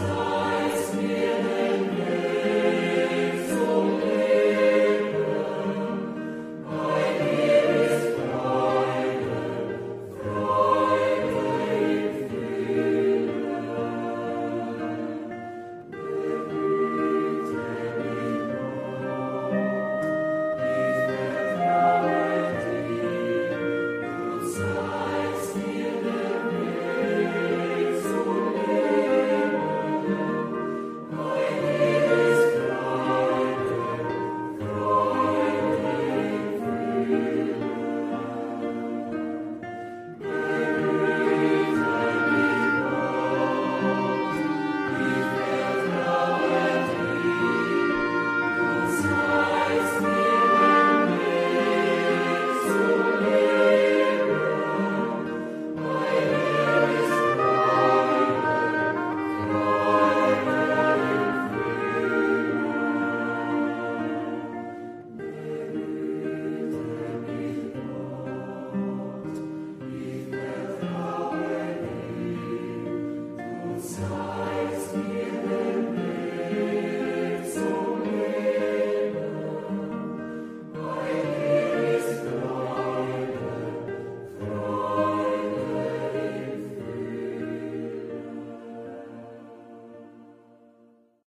sun.